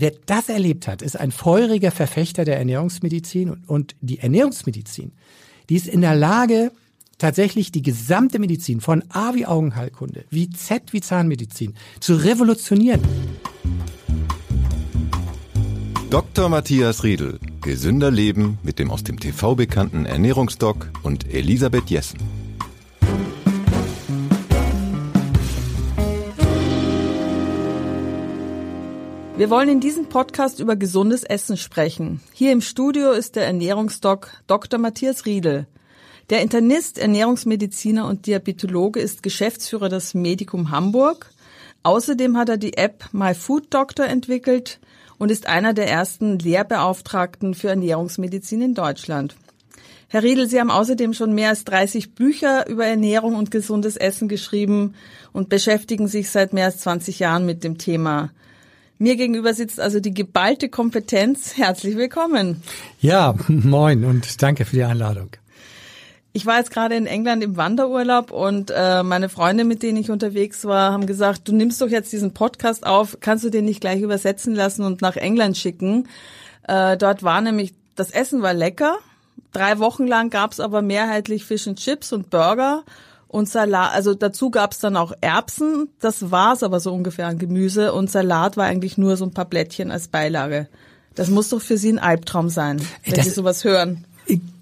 Wer das erlebt hat, ist ein feuriger Verfechter der Ernährungsmedizin und die Ernährungsmedizin, die ist in der Lage, tatsächlich die gesamte Medizin von A wie Augenheilkunde, wie Z wie Zahnmedizin zu revolutionieren. Dr. Matthias Riedel. Gesünder Leben mit dem aus dem TV bekannten Ernährungsdoc und Elisabeth Jessen. Wir wollen in diesem Podcast über gesundes Essen sprechen. Hier im Studio ist der Ernährungsdoc Dr. Matthias Riedel. Der Internist, Ernährungsmediziner und Diabetologe ist Geschäftsführer des Medikum Hamburg. Außerdem hat er die App My Food Doctor entwickelt und ist einer der ersten Lehrbeauftragten für Ernährungsmedizin in Deutschland. Herr Riedel, Sie haben außerdem schon mehr als 30 Bücher über Ernährung und gesundes Essen geschrieben und beschäftigen sich seit mehr als 20 Jahren mit dem Thema. Mir gegenüber sitzt also die geballte Kompetenz. Herzlich willkommen. Ja, moin und danke für die Einladung. Ich war jetzt gerade in England im Wanderurlaub und äh, meine Freunde, mit denen ich unterwegs war, haben gesagt, du nimmst doch jetzt diesen Podcast auf, kannst du den nicht gleich übersetzen lassen und nach England schicken? Äh, dort war nämlich, das Essen war lecker. Drei Wochen lang gab's aber mehrheitlich Fish and Chips und Burger und Salat, also dazu gab's dann auch Erbsen, das war's aber so ungefähr an Gemüse und Salat war eigentlich nur so ein paar Blättchen als Beilage. Das muss doch für Sie ein Albtraum sein, wenn das, Sie sowas hören.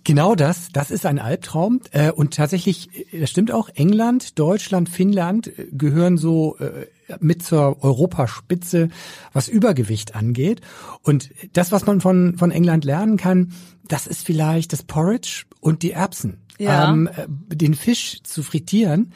Genau das, das ist ein Albtraum. Äh, und tatsächlich, das stimmt auch, England, Deutschland, Finnland gehören so äh, mit zur Europaspitze, was Übergewicht angeht. Und das, was man von, von England lernen kann, das ist vielleicht das Porridge und die Erbsen ja. ähm, den Fisch zu frittieren,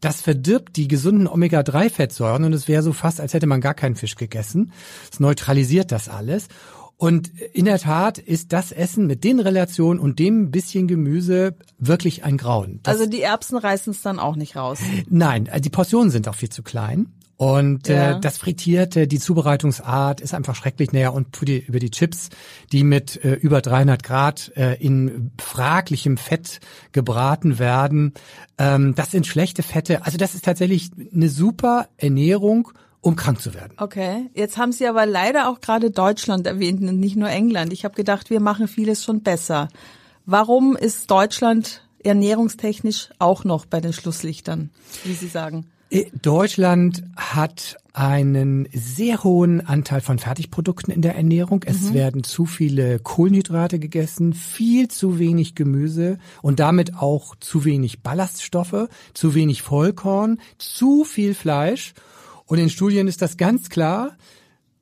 das verdirbt die gesunden Omega-3-Fettsäuren und es wäre so fast, als hätte man gar keinen Fisch gegessen. Es neutralisiert das alles. Und in der Tat ist das Essen mit den Relationen und dem bisschen Gemüse wirklich ein Grauen. Das also die Erbsen reißen es dann auch nicht raus? Nein, die Portionen sind auch viel zu klein. Und äh, ja. äh, das Frittierte, die Zubereitungsart ist einfach schrecklich näher und die, über die Chips, die mit äh, über 300 Grad äh, in fraglichem Fett gebraten werden, ähm, das sind schlechte Fette. Also das ist tatsächlich eine super Ernährung um krank zu werden. Okay, jetzt haben Sie aber leider auch gerade Deutschland erwähnt und nicht nur England. Ich habe gedacht, wir machen vieles schon besser. Warum ist Deutschland ernährungstechnisch auch noch bei den Schlusslichtern, wie Sie sagen? Deutschland hat einen sehr hohen Anteil von Fertigprodukten in der Ernährung. Es mhm. werden zu viele Kohlenhydrate gegessen, viel zu wenig Gemüse und damit auch zu wenig Ballaststoffe, zu wenig Vollkorn, zu viel Fleisch. Und in Studien ist das ganz klar.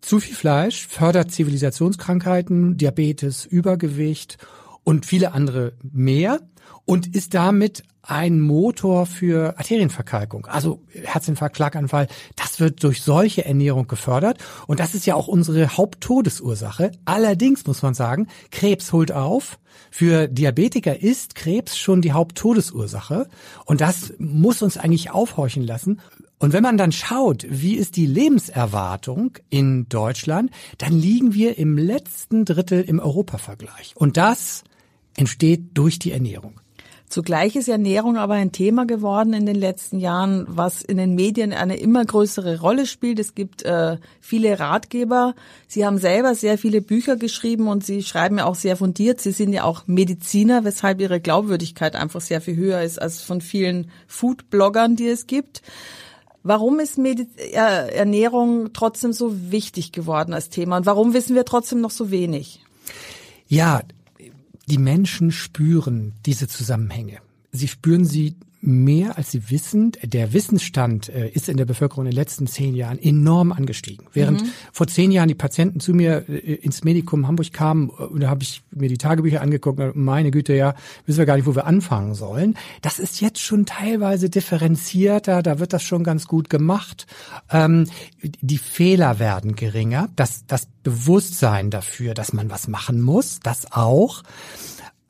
Zu viel Fleisch fördert Zivilisationskrankheiten, Diabetes, Übergewicht und viele andere mehr und ist damit ein Motor für Arterienverkalkung, also Herzinfarkt, Schlaganfall. Das wird durch solche Ernährung gefördert und das ist ja auch unsere Haupttodesursache. Allerdings muss man sagen, Krebs holt auf. Für Diabetiker ist Krebs schon die Haupttodesursache und das muss uns eigentlich aufhorchen lassen. Und wenn man dann schaut, wie ist die Lebenserwartung in Deutschland, dann liegen wir im letzten Drittel im Europavergleich. Und das entsteht durch die Ernährung. Zugleich ist Ernährung aber ein Thema geworden in den letzten Jahren, was in den Medien eine immer größere Rolle spielt. Es gibt äh, viele Ratgeber. Sie haben selber sehr viele Bücher geschrieben und Sie schreiben ja auch sehr fundiert. Sie sind ja auch Mediziner, weshalb Ihre Glaubwürdigkeit einfach sehr viel höher ist als von vielen Food-Bloggern, die es gibt. Warum ist Mediz äh, Ernährung trotzdem so wichtig geworden als Thema und warum wissen wir trotzdem noch so wenig? Ja, die Menschen spüren diese Zusammenhänge. Sie spüren sie mehr als sie wissen. Der Wissensstand äh, ist in der Bevölkerung in den letzten zehn Jahren enorm angestiegen. Während mhm. vor zehn Jahren die Patienten zu mir äh, ins Medikum Hamburg kamen, äh, da habe ich mir die Tagebücher angeguckt, meine Güte, ja, wissen wir gar nicht, wo wir anfangen sollen. Das ist jetzt schon teilweise differenzierter, da wird das schon ganz gut gemacht. Ähm, die Fehler werden geringer, das, das Bewusstsein dafür, dass man was machen muss, das auch.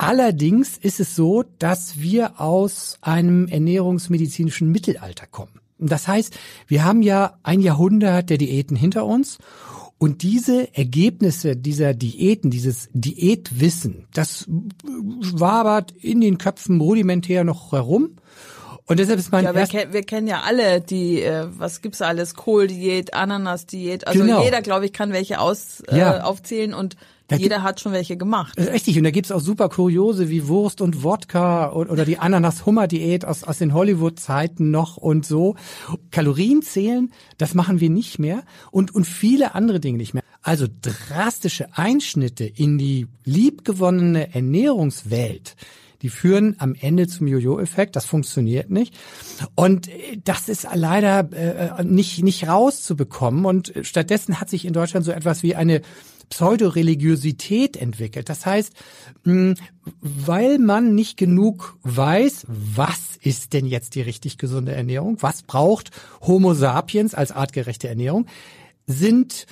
Allerdings ist es so, dass wir aus einem ernährungsmedizinischen Mittelalter kommen. Das heißt, wir haben ja ein Jahrhundert der Diäten hinter uns und diese Ergebnisse dieser Diäten, dieses Diätwissen, das wabert in den Köpfen rudimentär noch herum. Und deshalb ist mein ja, wir, ken wir kennen ja alle die, äh, was gibt's alles, Kohldiät, Ananasdiät. Also genau. jeder, glaube ich, kann welche aus, äh, ja. aufzählen und da jeder hat schon welche gemacht. Richtig, und da gibt's auch super Kuriose wie Wurst und Wodka oder die Ananas-Hummer-Diät aus, aus den Hollywood-Zeiten noch und so. Kalorien zählen, das machen wir nicht mehr und, und viele andere Dinge nicht mehr. Also drastische Einschnitte in die liebgewonnene Ernährungswelt die führen am Ende zum Jojo-Effekt. Das funktioniert nicht. Und äh, das ist leider äh, nicht, nicht rauszubekommen. Und stattdessen hat sich in Deutschland so etwas wie eine Pseudoreligiosität entwickelt. Das heißt, weil man nicht genug weiß, was ist denn jetzt die richtig gesunde Ernährung, was braucht Homo sapiens als artgerechte Ernährung, sind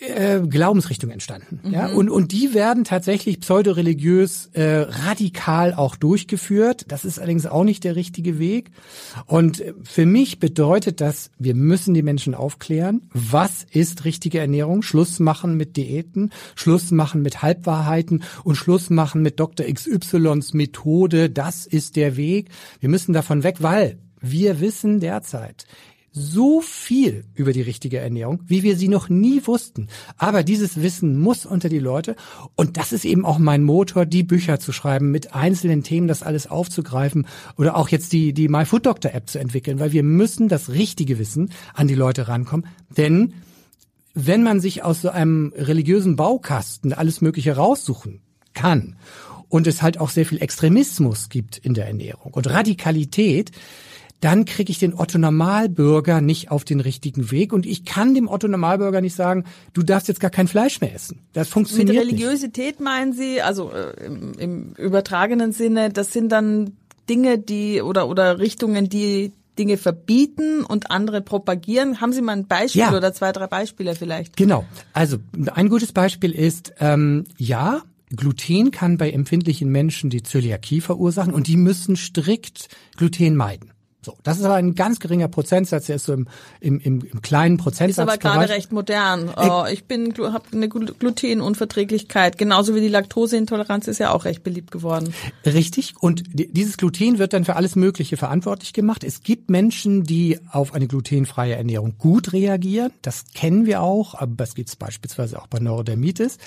äh, Glaubensrichtung entstanden. Mhm. Ja? Und, und die werden tatsächlich pseudoreligiös äh, radikal auch durchgeführt. Das ist allerdings auch nicht der richtige Weg. Und für mich bedeutet das, wir müssen die Menschen aufklären, was ist richtige Ernährung, Schluss machen mit Diäten, Schluss machen mit Halbwahrheiten und Schluss machen mit Dr. XYs Methode. Das ist der Weg. Wir müssen davon weg, weil wir wissen derzeit, so viel über die richtige Ernährung, wie wir sie noch nie wussten. Aber dieses Wissen muss unter die Leute. Und das ist eben auch mein Motor, die Bücher zu schreiben, mit einzelnen Themen das alles aufzugreifen oder auch jetzt die, die My Food Doctor App zu entwickeln, weil wir müssen das richtige Wissen an die Leute rankommen. Denn wenn man sich aus so einem religiösen Baukasten alles Mögliche raussuchen kann und es halt auch sehr viel Extremismus gibt in der Ernährung und Radikalität, dann kriege ich den Otto Normalbürger nicht auf den richtigen Weg und ich kann dem Otto Normalbürger nicht sagen, du darfst jetzt gar kein Fleisch mehr essen. Das funktioniert Mit Religiosität nicht. meinen Sie, also äh, im, im übertragenen Sinne, das sind dann Dinge, die oder oder Richtungen, die Dinge verbieten und andere propagieren. Haben Sie mal ein Beispiel ja. oder zwei, drei Beispiele vielleicht? Genau. Also ein gutes Beispiel ist, ähm, ja, Gluten kann bei empfindlichen Menschen die Zöliakie verursachen und die müssen strikt Gluten meiden. So, das ist aber ein ganz geringer Prozentsatz, der ist so im, im, im, im kleinen Prozentsatz. Ist aber gerade recht modern. Oh, ich bin habe eine Glutenunverträglichkeit, genauso wie die Laktoseintoleranz ist ja auch recht beliebt geworden. Richtig. Und dieses Gluten wird dann für alles Mögliche verantwortlich gemacht. Es gibt Menschen, die auf eine glutenfreie Ernährung gut reagieren. Das kennen wir auch, aber das gibt es beispielsweise auch bei Neurodermitis.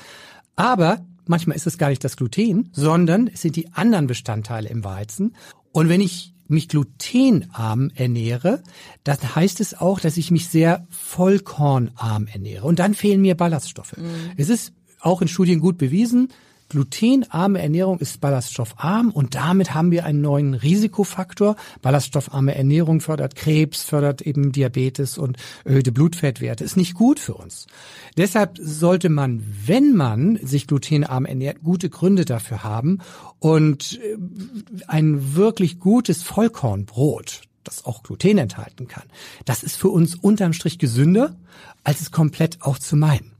Aber manchmal ist es gar nicht das Gluten, sondern es sind die anderen Bestandteile im Weizen. Und wenn ich mich glutenarm ernähre, dann heißt es auch, dass ich mich sehr vollkornarm ernähre. Und dann fehlen mir Ballaststoffe. Mhm. Es ist auch in Studien gut bewiesen, Glutenarme Ernährung ist ballaststoffarm und damit haben wir einen neuen Risikofaktor. Ballaststoffarme Ernährung fördert Krebs, fördert eben Diabetes und erhöhte Blutfettwerte. Ist nicht gut für uns. Deshalb sollte man, wenn man sich glutenarm ernährt, gute Gründe dafür haben und äh, ein wirklich gutes Vollkornbrot, das auch Gluten enthalten kann, das ist für uns unterm Strich gesünder, als es komplett auch zu meiden.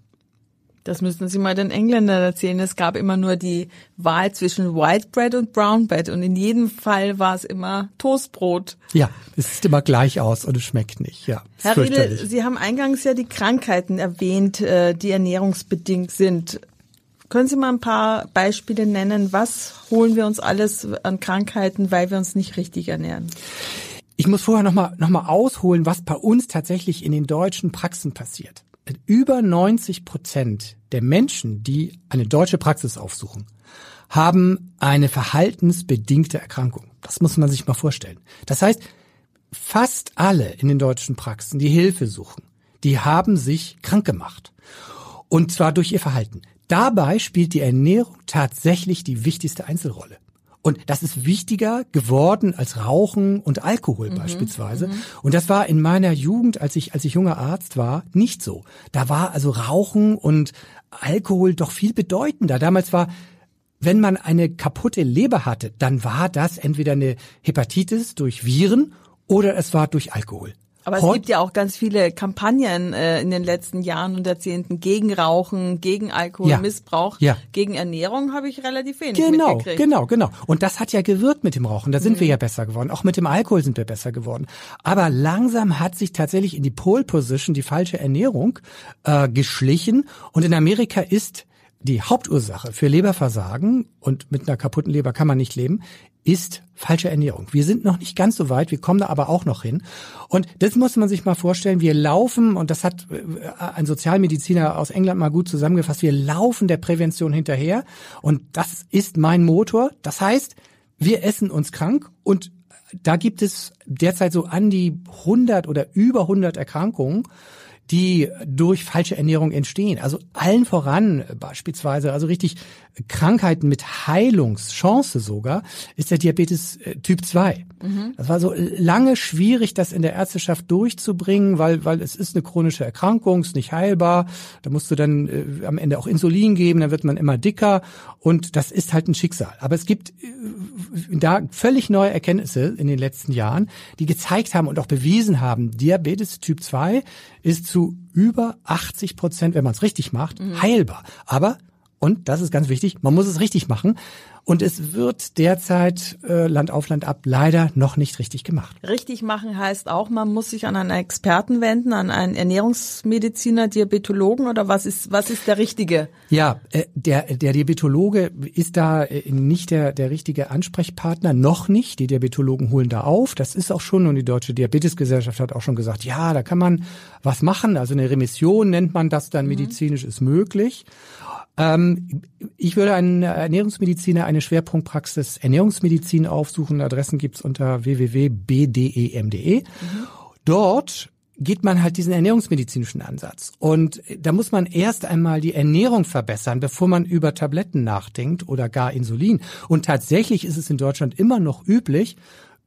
Das müssten Sie mal den Engländern erzählen. Es gab immer nur die Wahl zwischen White Bread und Brown Bread und in jedem Fall war es immer Toastbrot. Ja, es sieht immer gleich aus und es schmeckt nicht. Ja, Herr Riedel, Sie haben eingangs ja die Krankheiten erwähnt, äh, die ernährungsbedingt sind. Können Sie mal ein paar Beispiele nennen? Was holen wir uns alles an Krankheiten, weil wir uns nicht richtig ernähren? Ich muss vorher nochmal noch mal ausholen, was bei uns tatsächlich in den deutschen Praxen passiert über 90 Prozent der Menschen, die eine deutsche Praxis aufsuchen, haben eine verhaltensbedingte Erkrankung. Das muss man sich mal vorstellen. Das heißt, fast alle in den deutschen Praxen, die Hilfe suchen, die haben sich krank gemacht. Und zwar durch ihr Verhalten. Dabei spielt die Ernährung tatsächlich die wichtigste Einzelrolle. Und das ist wichtiger geworden als Rauchen und Alkohol mhm, beispielsweise. Mhm. Und das war in meiner Jugend, als ich, als ich junger Arzt war, nicht so. Da war also Rauchen und Alkohol doch viel bedeutender. Damals war wenn man eine kaputte Leber hatte, dann war das entweder eine Hepatitis durch Viren oder es war durch Alkohol. Aber es gibt ja auch ganz viele Kampagnen äh, in den letzten Jahren und Jahrzehnten gegen Rauchen, gegen Alkoholmissbrauch, ja. ja. gegen Ernährung habe ich relativ wenig genau, mitgekriegt. Genau, genau. Und das hat ja gewirkt mit dem Rauchen. Da sind mhm. wir ja besser geworden. Auch mit dem Alkohol sind wir besser geworden. Aber langsam hat sich tatsächlich in die Pole Position die falsche Ernährung äh, geschlichen. Und in Amerika ist die Hauptursache für Leberversagen und mit einer kaputten Leber kann man nicht leben, ist falsche Ernährung. Wir sind noch nicht ganz so weit, wir kommen da aber auch noch hin. Und das muss man sich mal vorstellen, wir laufen, und das hat äh, ein Sozialmediziner aus England mal gut zusammengefasst, wir laufen der Prävention hinterher und das ist mein Motor. Das heißt, wir essen uns krank und da gibt es derzeit so an die 100 oder über 100 Erkrankungen die durch falsche Ernährung entstehen. Also allen voran beispielsweise, also richtig Krankheiten mit Heilungschance sogar, ist der Diabetes äh, Typ 2. Mhm. Das war so lange schwierig, das in der Ärzteschaft durchzubringen, weil, weil es ist eine chronische Erkrankung, ist nicht heilbar. Da musst du dann äh, am Ende auch Insulin geben, dann wird man immer dicker und das ist halt ein Schicksal. Aber es gibt äh, da völlig neue Erkenntnisse in den letzten Jahren, die gezeigt haben und auch bewiesen haben, Diabetes Typ 2 ist zu über 80 Prozent, wenn man es richtig macht, mhm. heilbar. Aber und das ist ganz wichtig, man muss es richtig machen. Und es wird derzeit äh, Land auf Land ab leider noch nicht richtig gemacht. Richtig machen heißt auch, man muss sich an einen Experten wenden, an einen Ernährungsmediziner, Diabetologen oder was ist was ist der richtige? Ja, äh, der der Diabetologe ist da äh, nicht der der richtige Ansprechpartner, noch nicht. Die Diabetologen holen da auf. Das ist auch schon und die Deutsche Diabetesgesellschaft hat auch schon gesagt, ja, da kann man was machen. Also eine Remission nennt man das dann mhm. medizinisch ist möglich. Ähm, ich würde einen Ernährungsmediziner, eine Schwerpunktpraxis Ernährungsmedizin aufsuchen. Adressen gibt's unter www.bdem.de. Mhm. Dort geht man halt diesen ernährungsmedizinischen Ansatz. Und da muss man erst einmal die Ernährung verbessern, bevor man über Tabletten nachdenkt oder gar Insulin. Und tatsächlich ist es in Deutschland immer noch üblich,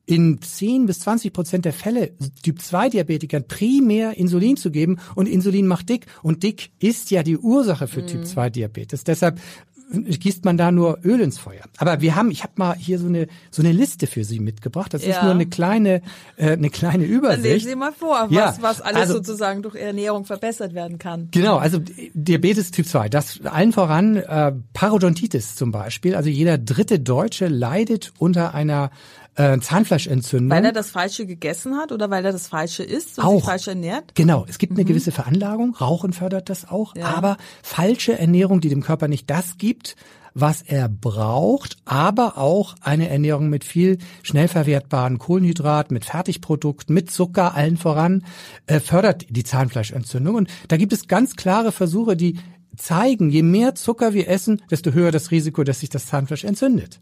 in 10 bis 20 Prozent der Fälle Typ-2-Diabetikern primär Insulin zu geben und Insulin macht dick und dick ist ja die Ursache für mhm. Typ-2-Diabetes. Deshalb gießt man da nur Öl ins Feuer. Aber wir haben, ich habe mal hier so eine so eine Liste für Sie mitgebracht. Das ja. ist nur eine kleine äh, eine kleine Übersicht. Dann lesen Sie mal vor, was ja, was alles also, sozusagen durch Ernährung verbessert werden kann. Genau, also Diabetes Typ 2, das allen voran äh, Parodontitis zum Beispiel. Also jeder dritte Deutsche leidet unter einer äh, Zahnfleischentzündung. Weil er das Falsche gegessen hat oder weil er das Falsche isst und auch, sich falsch ernährt? Genau, es gibt eine mhm. gewisse Veranlagung, Rauchen fördert das auch, ja. aber falsche Ernährung, die dem Körper nicht das gibt, was er braucht, aber auch eine Ernährung mit viel schnell verwertbaren Kohlenhydraten, mit Fertigprodukten, mit Zucker allen voran, äh, fördert die Zahnfleischentzündung. Und da gibt es ganz klare Versuche, die zeigen, je mehr Zucker wir essen, desto höher das Risiko, dass sich das Zahnfleisch entzündet.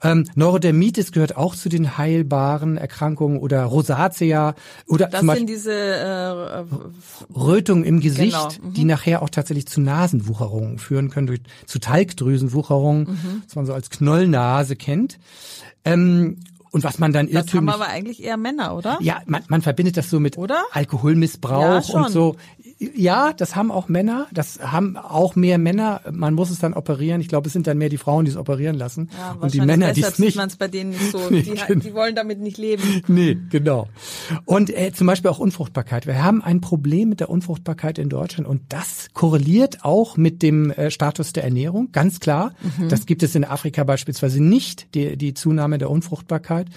Ähm, Neurodermitis gehört auch zu den heilbaren Erkrankungen oder Rosatia oder das zum Beispiel sind diese äh, Rötungen im Gesicht, genau. mhm. die nachher auch tatsächlich zu Nasenwucherungen führen können, durch, zu Talgdrüsenwucherungen, mhm. was man so als Knollnase kennt. Ähm, und was man dann irrtümlich... Das haben aber eigentlich eher Männer, oder? Ja, man, man verbindet das so mit oder? Alkoholmissbrauch ja, und so. Ja, das haben auch Männer, das haben auch mehr Männer. Man muss es dann operieren. Ich glaube, es sind dann mehr die Frauen, die es operieren lassen. Ja, und die Männer, die es nicht. man es bei denen nicht so. Nee, die, genau. die, wollen damit nicht leben. Nee, genau. Und äh, zum Beispiel auch Unfruchtbarkeit. Wir haben ein Problem mit der Unfruchtbarkeit in Deutschland und das korreliert auch mit dem äh, Status der Ernährung, ganz klar. Mhm. Das gibt es in Afrika beispielsweise nicht, die, die Zunahme der Unfruchtbarkeit.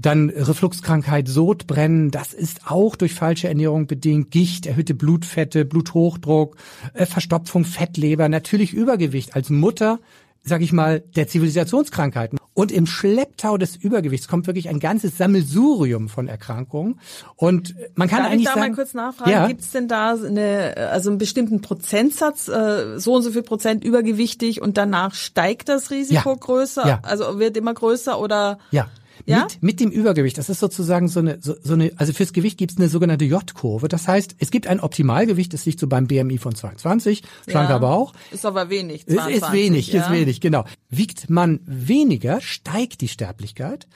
Dann Refluxkrankheit, Sodbrennen, das ist auch durch falsche Ernährung bedingt. Gicht, erhöhte Blutfette, Bluthochdruck, äh, Verstopfung, Fettleber, natürlich Übergewicht. Als Mutter sag ich mal, der Zivilisationskrankheiten. Und im Schlepptau des Übergewichts kommt wirklich ein ganzes Sammelsurium von Erkrankungen. Und man kann Darf eigentlich ich da sagen, mal kurz nachfragen, ja? gibt es denn da eine, also einen bestimmten Prozentsatz, äh, so und so viel Prozent übergewichtig und danach steigt das Risiko ja. größer, ja. also wird immer größer oder? Ja, ja? Mit, mit dem Übergewicht. Das ist sozusagen so eine, so, so eine, also fürs Gewicht gibt es eine sogenannte J-Kurve. Das heißt, es gibt ein Optimalgewicht, das liegt so beim BMI von 22, schlanker ja, Bauch. Ist aber wenig. 22, ist, ist wenig, ja. ist wenig, genau. Wiegt man weniger, steigt die Sterblichkeit.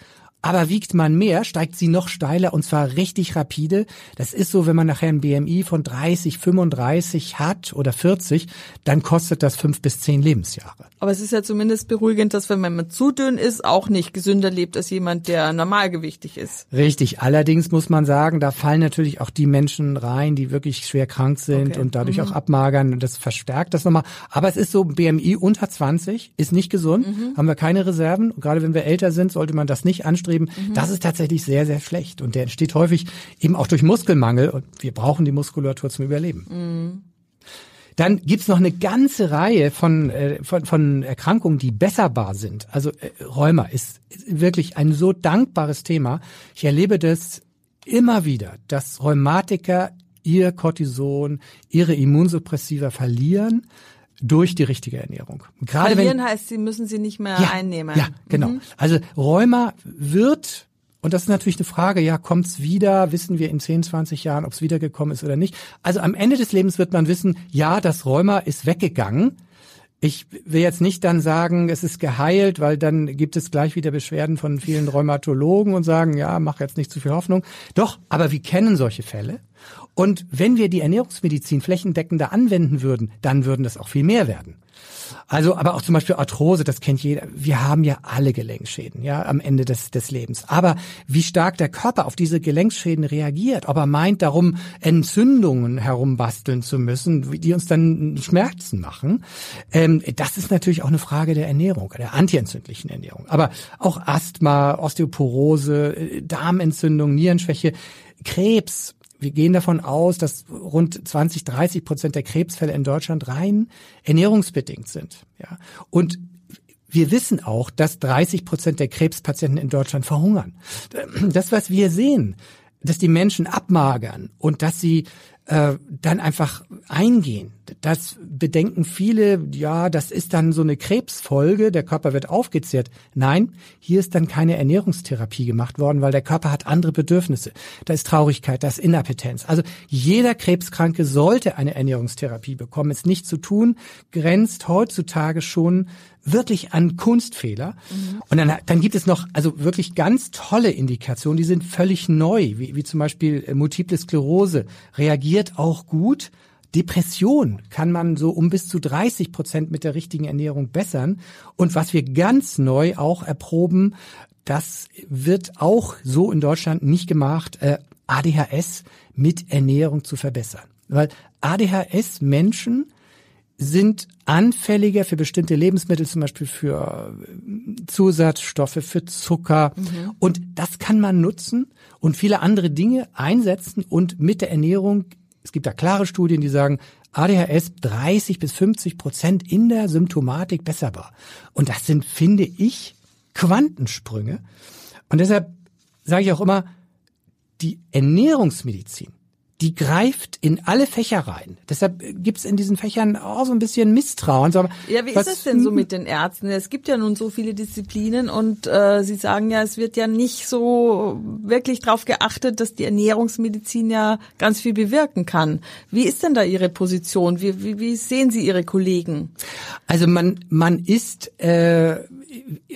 Aber wiegt man mehr, steigt sie noch steiler und zwar richtig rapide. Das ist so, wenn man nachher ein BMI von 30, 35 hat oder 40, dann kostet das fünf bis zehn Lebensjahre. Aber es ist ja zumindest beruhigend, dass wenn man zu dünn ist, auch nicht gesünder lebt als jemand, der normalgewichtig ist. Richtig. Allerdings muss man sagen, da fallen natürlich auch die Menschen rein, die wirklich schwer krank sind okay. und dadurch mhm. auch abmagern und das verstärkt das nochmal. Aber es ist so, BMI unter 20 ist nicht gesund, mhm. haben wir keine Reserven. Und gerade wenn wir älter sind, sollte man das nicht anstreben beschrieben. Mhm. Das ist tatsächlich sehr, sehr schlecht. Und der entsteht häufig eben auch durch Muskelmangel. Und wir brauchen die Muskulatur zum Überleben. Mhm. Dann gibt's noch eine ganze Reihe von, äh, von, von Erkrankungen, die besserbar sind. Also äh, Rheuma ist wirklich ein so dankbares Thema. Ich erlebe das immer wieder, dass Rheumatiker ihr Cortison, ihre Immunsuppressiva verlieren durch die richtige Ernährung. Gerade Verlieren wenn, heißt, sie müssen sie nicht mehr ja, einnehmen. Ja, genau. Mhm. Also Rheuma wird und das ist natürlich eine Frage, ja, kommt's wieder? Wissen wir in 10, 20 Jahren, ob es wiedergekommen ist oder nicht? Also am Ende des Lebens wird man wissen, ja, das Rheuma ist weggegangen. Ich will jetzt nicht dann sagen, es ist geheilt, weil dann gibt es gleich wieder Beschwerden von vielen Rheumatologen und sagen, ja, mach jetzt nicht zu viel Hoffnung. Doch, aber wir kennen solche Fälle. Und wenn wir die Ernährungsmedizin flächendeckender anwenden würden, dann würden das auch viel mehr werden. Also, aber auch zum Beispiel Arthrose, das kennt jeder. Wir haben ja alle Gelenkschäden, ja, am Ende des, des Lebens. Aber wie stark der Körper auf diese Gelenkschäden reagiert, ob er meint, darum Entzündungen herumbasteln zu müssen, die uns dann Schmerzen machen, ähm, das ist natürlich auch eine Frage der Ernährung, der antientzündlichen Ernährung. Aber auch Asthma, Osteoporose, äh, Darmentzündung, Nierenschwäche, Krebs, wir gehen davon aus, dass rund 20, 30 Prozent der Krebsfälle in Deutschland rein ernährungsbedingt sind. Ja. Und wir wissen auch, dass 30 Prozent der Krebspatienten in Deutschland verhungern. Das, was wir sehen, dass die Menschen abmagern und dass sie äh, dann einfach eingehen. Das bedenken viele, ja, das ist dann so eine Krebsfolge, der Körper wird aufgezehrt. Nein, hier ist dann keine Ernährungstherapie gemacht worden, weil der Körper hat andere Bedürfnisse. Da ist Traurigkeit, da ist Inappetenz. Also jeder Krebskranke sollte eine Ernährungstherapie bekommen. Es nicht zu tun, grenzt heutzutage schon wirklich an Kunstfehler. Mhm. Und dann, dann gibt es noch also wirklich ganz tolle Indikationen, die sind völlig neu, wie, wie zum Beispiel äh, Multiple Sklerose reagiert auch gut. Depression kann man so um bis zu 30 Prozent mit der richtigen Ernährung bessern. Und was wir ganz neu auch erproben, das wird auch so in Deutschland nicht gemacht, äh, ADHS mit Ernährung zu verbessern. Weil ADHS-Menschen sind anfälliger für bestimmte Lebensmittel, zum Beispiel für äh, Zusatzstoffe, für Zucker. Mhm. Und das kann man nutzen und viele andere Dinge einsetzen und mit der Ernährung, es gibt da klare Studien, die sagen, ADHS 30 bis 50 Prozent in der Symptomatik besserbar. Und das sind, finde ich, Quantensprünge. Und deshalb sage ich auch immer, die Ernährungsmedizin die greift in alle Fächer rein. Deshalb gibt's in diesen Fächern auch so ein bisschen Misstrauen. So, ja, wie was, ist es denn so mit den Ärzten? Es gibt ja nun so viele Disziplinen und äh, Sie sagen ja, es wird ja nicht so wirklich darauf geachtet, dass die Ernährungsmedizin ja ganz viel bewirken kann. Wie ist denn da Ihre Position? Wie, wie, wie sehen Sie Ihre Kollegen? Also man, man ist äh,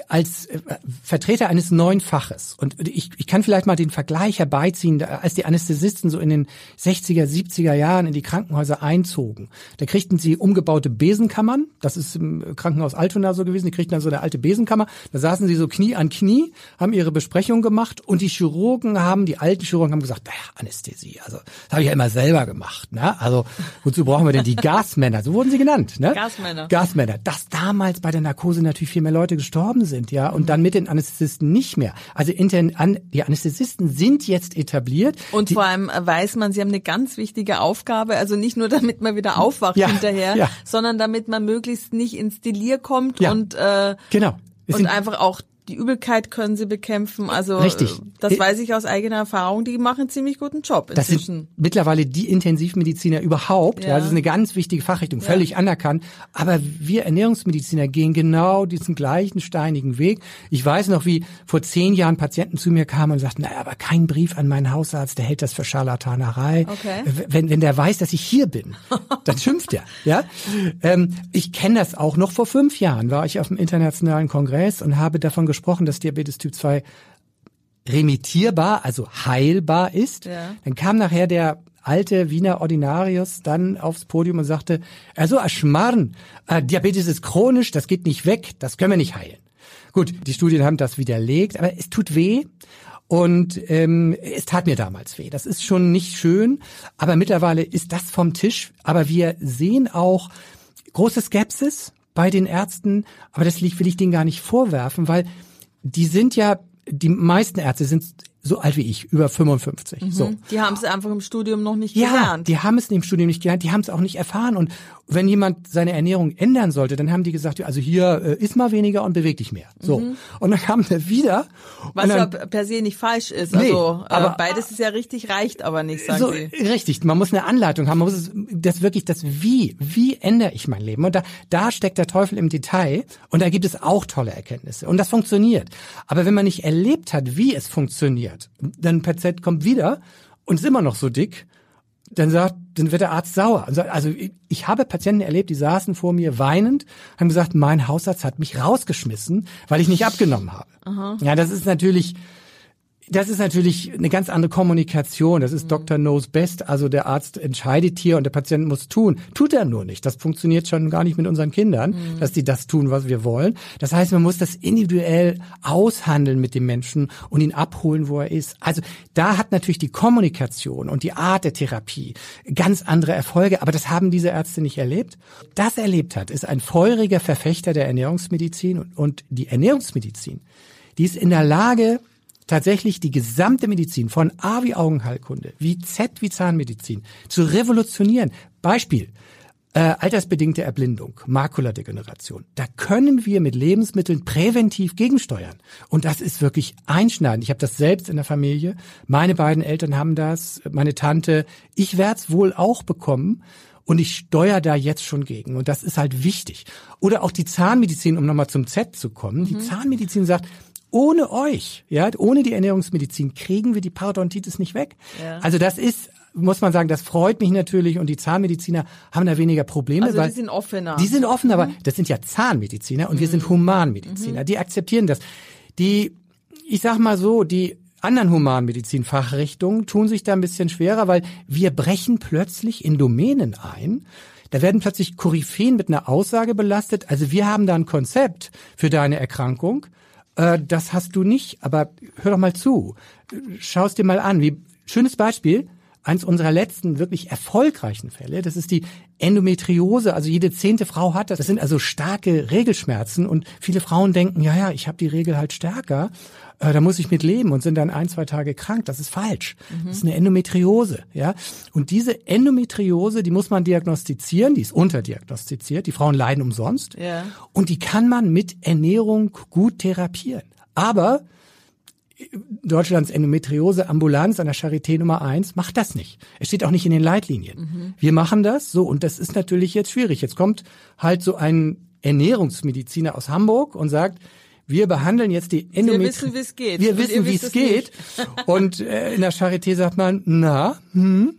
als äh, Vertreter eines neuen Faches, und ich, ich kann vielleicht mal den Vergleich herbeiziehen, als die Anästhesisten so in den 60er, 70er Jahren in die Krankenhäuser einzogen, da kriegten sie umgebaute Besenkammern, das ist im Krankenhaus Altona so gewesen, die kriegten dann so eine alte Besenkammer, da saßen sie so Knie an Knie, haben ihre Besprechung gemacht. Und die Chirurgen haben, die alten Chirurgen haben gesagt, naja, Anästhesie, also das habe ich ja immer selber gemacht, ne? Also wozu brauchen wir denn die Gasmänner, so wurden sie genannt, ne? Gasmänner. Gasmänner, dass damals bei der Narkose natürlich viel mehr Leute gestorben sind, ja, und dann mit den Anästhesisten nicht mehr. Also intern, an, die Anästhesisten sind jetzt etabliert. Und die, vor allem weiß man, sie haben eine ganz wichtige Aufgabe, also nicht nur damit man wieder aufwacht ja, hinterher, ja. sondern damit man möglichst nicht ins Delir kommt ja, und äh, genau. und einfach auch die Übelkeit können sie bekämpfen. Also Richtig. das weiß ich aus eigener Erfahrung. Die machen einen ziemlich guten Job inzwischen. Das sind mittlerweile die Intensivmediziner überhaupt. Ja. ja das ist eine ganz wichtige Fachrichtung, völlig ja. anerkannt. Aber wir Ernährungsmediziner gehen genau diesen gleichen steinigen Weg. Ich weiß noch, wie vor zehn Jahren Patienten zu mir kamen und sagten, naja, aber kein Brief an meinen Hausarzt, der hält das für Scharlatanerei. Okay. Wenn, wenn der weiß, dass ich hier bin, dann schimpft er. Ja? Ähm, ich kenne das auch noch vor fünf Jahren, war ich auf dem internationalen Kongress und habe davon gesprochen, dass Diabetes Typ 2 remittierbar, also heilbar ist. Ja. Dann kam nachher der alte Wiener Ordinarius dann aufs Podium und sagte, also Aschmarren, äh, Diabetes ist chronisch, das geht nicht weg, das können wir nicht heilen. Gut, die Studien haben das widerlegt, aber es tut weh. Und ähm, es tat mir damals weh. Das ist schon nicht schön, aber mittlerweile ist das vom Tisch. Aber wir sehen auch große Skepsis bei den Ärzten, aber das will ich denen gar nicht vorwerfen, weil die sind ja, die meisten Ärzte sind so alt wie ich, über 55. Mhm. So. Die haben es einfach im Studium noch nicht ja, gelernt. Die haben es im Studium nicht gelernt, die haben es auch nicht erfahren. Und wenn jemand seine Ernährung ändern sollte, dann haben die gesagt, also hier äh, isst mal weniger und beweg dich mehr. So. Mhm. Und dann kam der wieder. Was ja per se nicht falsch ist. Nee, also äh, aber, beides ist ja richtig, reicht aber nicht, sagen so, Sie. Richtig, man muss eine Anleitung haben. Man muss das wirklich, das Wie, wie ändere ich mein Leben? Und da, da steckt der Teufel im Detail. Und da gibt es auch tolle Erkenntnisse. Und das funktioniert. Aber wenn man nicht erlebt hat, wie es funktioniert, dann per Z kommt wieder und ist immer noch so dick, dann sagt, dann wird der Arzt sauer. Also ich habe Patienten erlebt, die saßen vor mir weinend, haben gesagt, mein Hausarzt hat mich rausgeschmissen, weil ich nicht abgenommen habe. Aha. Ja, das ist natürlich das ist natürlich eine ganz andere Kommunikation. Das ist mhm. Dr. Knows Best. Also der Arzt entscheidet hier und der Patient muss tun. Tut er nur nicht. Das funktioniert schon gar nicht mit unseren Kindern, mhm. dass die das tun, was wir wollen. Das heißt, man muss das individuell aushandeln mit dem Menschen und ihn abholen, wo er ist. Also da hat natürlich die Kommunikation und die Art der Therapie ganz andere Erfolge. Aber das haben diese Ärzte nicht erlebt. Das erlebt hat, ist ein feuriger Verfechter der Ernährungsmedizin und die Ernährungsmedizin, die ist in der Lage, tatsächlich die gesamte Medizin von A wie Augenheilkunde, wie Z wie Zahnmedizin zu revolutionieren. Beispiel. Äh, altersbedingte Erblindung, Makuladegeneration. Da können wir mit Lebensmitteln präventiv gegensteuern. Und das ist wirklich einschneidend. Ich habe das selbst in der Familie. Meine beiden Eltern haben das, meine Tante. Ich werde es wohl auch bekommen. Und ich steuere da jetzt schon gegen. Und das ist halt wichtig. Oder auch die Zahnmedizin, um nochmal zum Z zu kommen. Mhm. Die Zahnmedizin sagt, ohne euch, ja, ohne die Ernährungsmedizin kriegen wir die Parodontitis nicht weg. Ja. Also das ist muss man sagen, das freut mich natürlich und die Zahnmediziner haben da weniger Probleme. Also die sind offener. Die sind offener, mhm. aber das sind ja Zahnmediziner und mhm. wir sind Humanmediziner. Mhm. Die akzeptieren das. Die, ich sag mal so, die anderen Humanmedizin-Fachrichtungen tun sich da ein bisschen schwerer, weil wir brechen plötzlich in Domänen ein. Da werden plötzlich Koryphäen mit einer Aussage belastet. Also wir haben da ein Konzept für deine Erkrankung äh, das hast du nicht. Aber hör doch mal zu. Schau es dir mal an. Wie, schönes Beispiel. Eins unserer letzten wirklich erfolgreichen Fälle, das ist die Endometriose. Also jede zehnte Frau hat das. Das sind also starke Regelschmerzen und viele Frauen denken, ja, ja, ich habe die Regel halt stärker äh, da muss ich mit leben und sind dann ein, zwei Tage krank. Das ist falsch. Mhm. Das ist eine Endometriose, ja. Und diese Endometriose, die muss man diagnostizieren, die ist unterdiagnostiziert. Die Frauen leiden umsonst. Ja. Und die kann man mit Ernährung gut therapieren. Aber Deutschlands Endometriose-Ambulanz an der Charité Nummer eins macht das nicht. Es steht auch nicht in den Leitlinien. Mhm. Wir machen das so und das ist natürlich jetzt schwierig. Jetzt kommt halt so ein Ernährungsmediziner aus Hamburg und sagt, wir behandeln jetzt die Endometriose. Wir wissen, wie es geht. Wir wissen, wie es geht. Und äh, in der Charité sagt man, na, hm,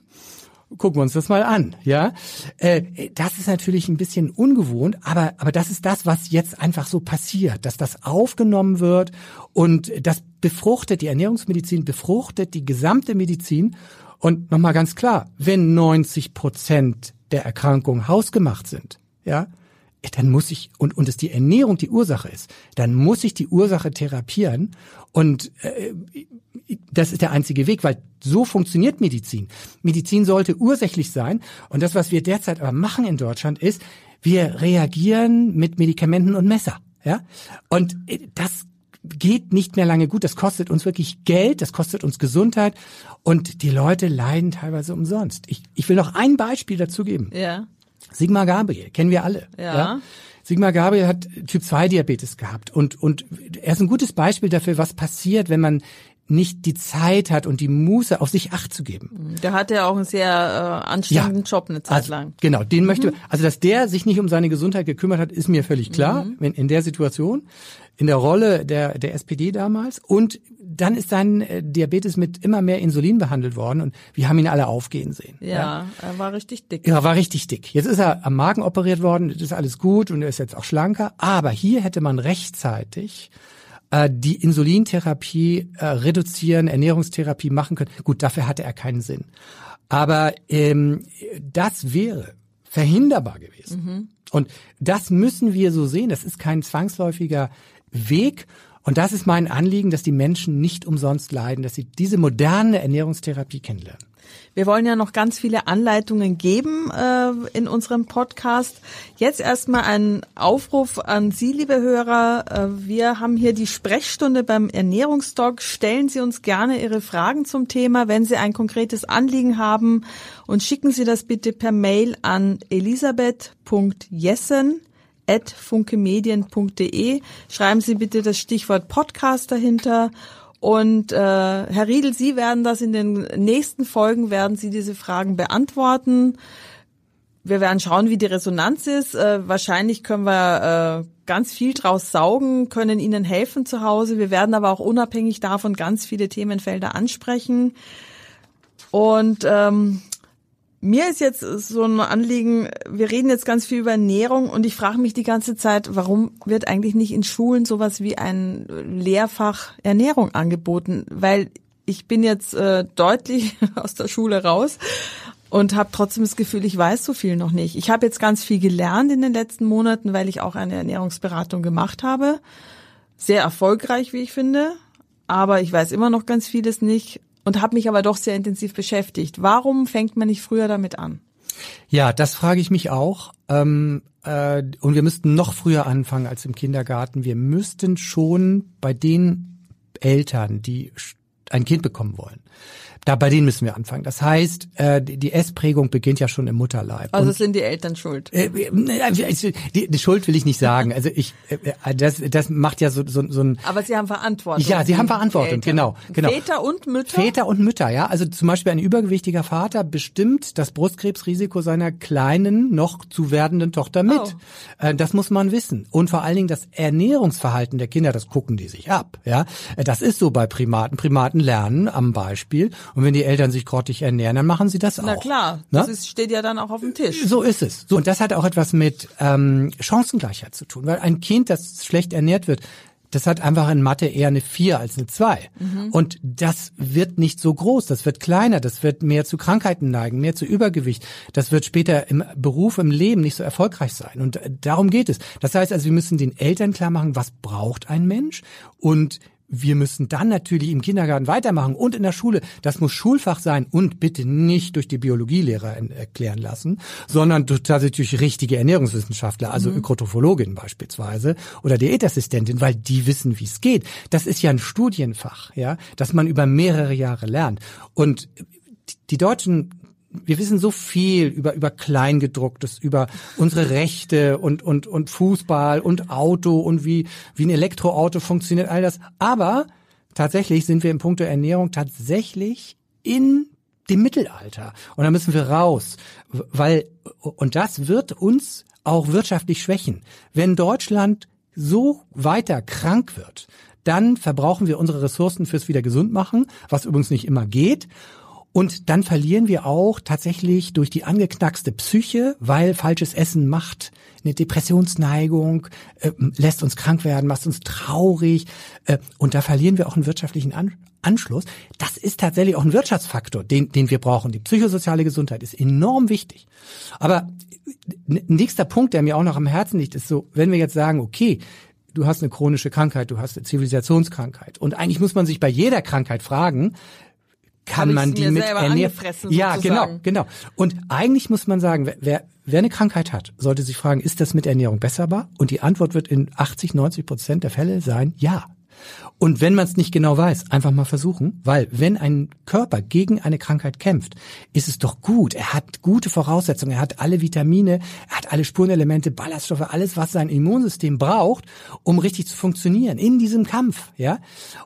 gucken wir uns das mal an, ja. Äh, das ist natürlich ein bisschen ungewohnt, aber aber das ist das, was jetzt einfach so passiert, dass das aufgenommen wird und das befruchtet die Ernährungsmedizin, befruchtet die gesamte Medizin und nochmal ganz klar, wenn 90 Prozent der Erkrankungen hausgemacht sind, ja, dann muss ich, und, und es die Ernährung die Ursache ist, dann muss ich die Ursache therapieren. Und äh, das ist der einzige Weg, weil so funktioniert Medizin. Medizin sollte ursächlich sein. Und das, was wir derzeit aber machen in Deutschland, ist, wir reagieren mit Medikamenten und Messer. Ja? Und äh, das geht nicht mehr lange gut. Das kostet uns wirklich Geld, das kostet uns Gesundheit und die Leute leiden teilweise umsonst. Ich, ich will noch ein Beispiel dazu geben. Ja. Sigmar Gabriel, kennen wir alle. Ja. ja? Sigmar Gabriel hat Typ 2 Diabetes gehabt und, und er ist ein gutes Beispiel dafür, was passiert, wenn man nicht die Zeit hat und die Muße auf sich acht zu geben. Der hatte ja auch einen sehr äh, anstrengenden ja, Job eine Zeit also, lang. Genau, den mhm. möchte, also dass der sich nicht um seine Gesundheit gekümmert hat, ist mir völlig klar, mhm. wenn in der Situation, in der Rolle der der SPD damals und dann ist sein äh, Diabetes mit immer mehr Insulin behandelt worden und wir haben ihn alle aufgehen sehen. Ja, ja. er war richtig dick. Er war richtig dick. Jetzt ist er am Magen operiert worden, das ist alles gut und er ist jetzt auch schlanker, aber hier hätte man rechtzeitig äh, die Insulintherapie äh, reduzieren, Ernährungstherapie machen können. Gut, dafür hatte er keinen Sinn. Aber ähm, das wäre verhinderbar gewesen. Mhm. Und das müssen wir so sehen. Das ist kein zwangsläufiger Weg. Und das ist mein Anliegen, dass die Menschen nicht umsonst leiden, dass sie diese moderne Ernährungstherapie kennenlernen. Wir wollen ja noch ganz viele Anleitungen geben äh, in unserem Podcast. Jetzt erstmal ein Aufruf an Sie, liebe Hörer. Äh, wir haben hier die Sprechstunde beim Ernährungsdoc. Stellen Sie uns gerne Ihre Fragen zum Thema, wenn Sie ein konkretes Anliegen haben und schicken Sie das bitte per Mail an elisabeth.jessen funkemedien.de. Schreiben Sie bitte das Stichwort Podcast dahinter und äh, Herr Riedel, Sie werden das in den nächsten Folgen, werden Sie diese Fragen beantworten. Wir werden schauen, wie die Resonanz ist. Äh, wahrscheinlich können wir äh, ganz viel draus saugen, können Ihnen helfen zu Hause. Wir werden aber auch unabhängig davon ganz viele Themenfelder ansprechen. Und ähm, mir ist jetzt so ein Anliegen, wir reden jetzt ganz viel über Ernährung und ich frage mich die ganze Zeit, warum wird eigentlich nicht in Schulen sowas wie ein Lehrfach Ernährung angeboten? Weil ich bin jetzt äh, deutlich aus der Schule raus und habe trotzdem das Gefühl, ich weiß so viel noch nicht. Ich habe jetzt ganz viel gelernt in den letzten Monaten, weil ich auch eine Ernährungsberatung gemacht habe. Sehr erfolgreich, wie ich finde. Aber ich weiß immer noch ganz vieles nicht und habe mich aber doch sehr intensiv beschäftigt. Warum fängt man nicht früher damit an? Ja, das frage ich mich auch. Ähm, äh, und wir müssten noch früher anfangen als im Kindergarten. Wir müssten schon bei den Eltern, die ein Kind bekommen wollen, da bei denen müssen wir anfangen. Das heißt, äh, die, Essprägung beginnt ja schon im Mutterleib. Also Und, sind die Eltern schuld? Äh, äh, die, die Schuld will ich nicht sagen. Also ich, äh, das, das macht ja so, so, so ein. Aber sie haben Verantwortung. Ja, sie haben Verantwortung. Genau, genau. Väter und Mütter. Väter und Mütter, ja. Also zum Beispiel ein übergewichtiger Vater bestimmt das Brustkrebsrisiko seiner kleinen noch zu werdenden Tochter mit. Oh. Äh, das muss man wissen. Und vor allen Dingen das Ernährungsverhalten der Kinder, das gucken die sich ab. Ja, das ist so bei Primaten. Primaten lernen am Beispiel und wenn die Eltern sich grottig ernähren, dann machen sie das auch. Na klar, ne? das ist, steht ja dann auch auf dem Tisch. So ist es. So, und das hat auch etwas mit ähm, Chancengleichheit zu tun, weil ein Kind, das schlecht ernährt wird, das hat einfach in Mathe eher eine 4 als eine 2. Mhm. Und das wird nicht so groß, das wird kleiner, das wird mehr zu Krankheiten neigen, mehr zu Übergewicht. Das wird später im Beruf, im Leben nicht so erfolgreich sein. Und darum geht es. Das heißt also, wir müssen den Eltern klar machen, was braucht ein Mensch und wir müssen dann natürlich im Kindergarten weitermachen und in der Schule. Das muss Schulfach sein und bitte nicht durch die Biologielehrer erklären lassen, sondern tatsächlich durch richtige Ernährungswissenschaftler, also mhm. Ökotrophologin beispielsweise oder Diätassistentin, weil die wissen, wie es geht. Das ist ja ein Studienfach, ja, dass man über mehrere Jahre lernt. Und die deutschen wir wissen so viel über, über Kleingedrucktes, über unsere Rechte und, und, und Fußball und Auto und wie, wie ein Elektroauto funktioniert, all das. Aber tatsächlich sind wir im Punkt der Ernährung tatsächlich in dem Mittelalter. Und da müssen wir raus, weil, und das wird uns auch wirtschaftlich schwächen. Wenn Deutschland so weiter krank wird, dann verbrauchen wir unsere Ressourcen fürs wieder gesund machen, was übrigens nicht immer geht. Und dann verlieren wir auch tatsächlich durch die angeknackste Psyche, weil falsches Essen macht eine Depressionsneigung, äh, lässt uns krank werden, macht uns traurig. Äh, und da verlieren wir auch einen wirtschaftlichen An Anschluss. Das ist tatsächlich auch ein Wirtschaftsfaktor, den, den wir brauchen. Die psychosoziale Gesundheit ist enorm wichtig. Aber nächster Punkt, der mir auch noch am Herzen liegt, ist so, wenn wir jetzt sagen, okay, du hast eine chronische Krankheit, du hast eine Zivilisationskrankheit. Und eigentlich muss man sich bei jeder Krankheit fragen, kann man die mit ernähren. Ja, genau, genau. Und eigentlich muss man sagen, wer, wer eine Krankheit hat, sollte sich fragen, ist das mit Ernährung besserbar? Und die Antwort wird in 80, 90 Prozent der Fälle sein, ja. Und wenn man es nicht genau weiß, einfach mal versuchen, weil wenn ein Körper gegen eine Krankheit kämpft, ist es doch gut. Er hat gute Voraussetzungen, er hat alle Vitamine, er hat alle Spurenelemente, Ballaststoffe, alles, was sein Immunsystem braucht, um richtig zu funktionieren in diesem Kampf, ja.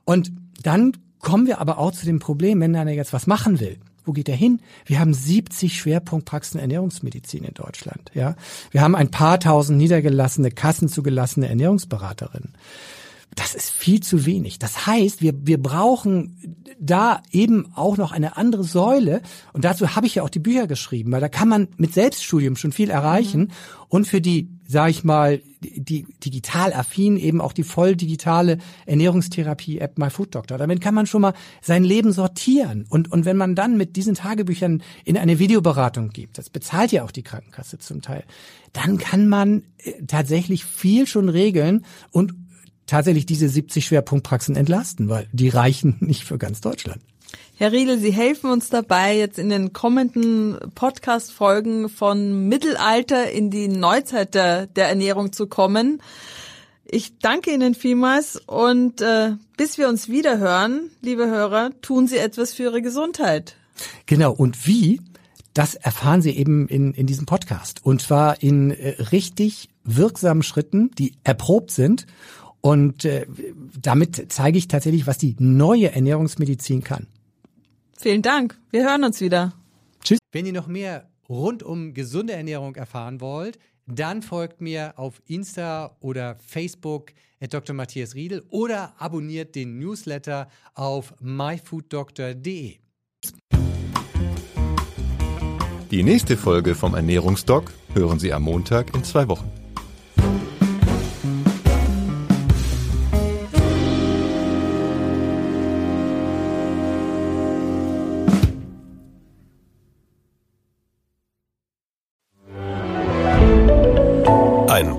Und dann kommen wir aber auch zu dem Problem, wenn einer jetzt was machen will. Wo geht er hin? Wir haben 70 Schwerpunktpraxen Ernährungsmedizin in Deutschland. Ja, wir haben ein paar tausend niedergelassene, kassenzugelassene Ernährungsberaterinnen. Das ist viel zu wenig. Das heißt, wir, wir brauchen da eben auch noch eine andere Säule. Und dazu habe ich ja auch die Bücher geschrieben, weil da kann man mit Selbststudium schon viel erreichen. Mhm. Und für die, sage ich mal, die digital affin eben auch die voll digitale Ernährungstherapie-App MyFoodDoctor. Damit kann man schon mal sein Leben sortieren. Und, und wenn man dann mit diesen Tagebüchern in eine Videoberatung gibt, das bezahlt ja auch die Krankenkasse zum Teil, dann kann man äh, tatsächlich viel schon regeln und tatsächlich diese 70 Schwerpunktpraxen entlasten, weil die reichen nicht für ganz Deutschland. Herr Riedel, Sie helfen uns dabei, jetzt in den kommenden Podcast-Folgen von Mittelalter in die Neuzeit der, der Ernährung zu kommen. Ich danke Ihnen vielmals und äh, bis wir uns wieder hören, liebe Hörer, tun Sie etwas für Ihre Gesundheit. Genau, und wie? Das erfahren Sie eben in, in diesem Podcast. Und zwar in äh, richtig wirksamen Schritten, die erprobt sind. Und äh, damit zeige ich tatsächlich, was die neue Ernährungsmedizin kann. Vielen Dank. Wir hören uns wieder. Tschüss. Wenn ihr noch mehr rund um gesunde Ernährung erfahren wollt, dann folgt mir auf Insta oder Facebook at Dr. Matthias Riedel oder abonniert den Newsletter auf myfooddoctor.de. Die nächste Folge vom Ernährungsdoc hören Sie am Montag in zwei Wochen.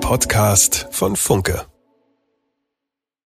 Podcast von Funke.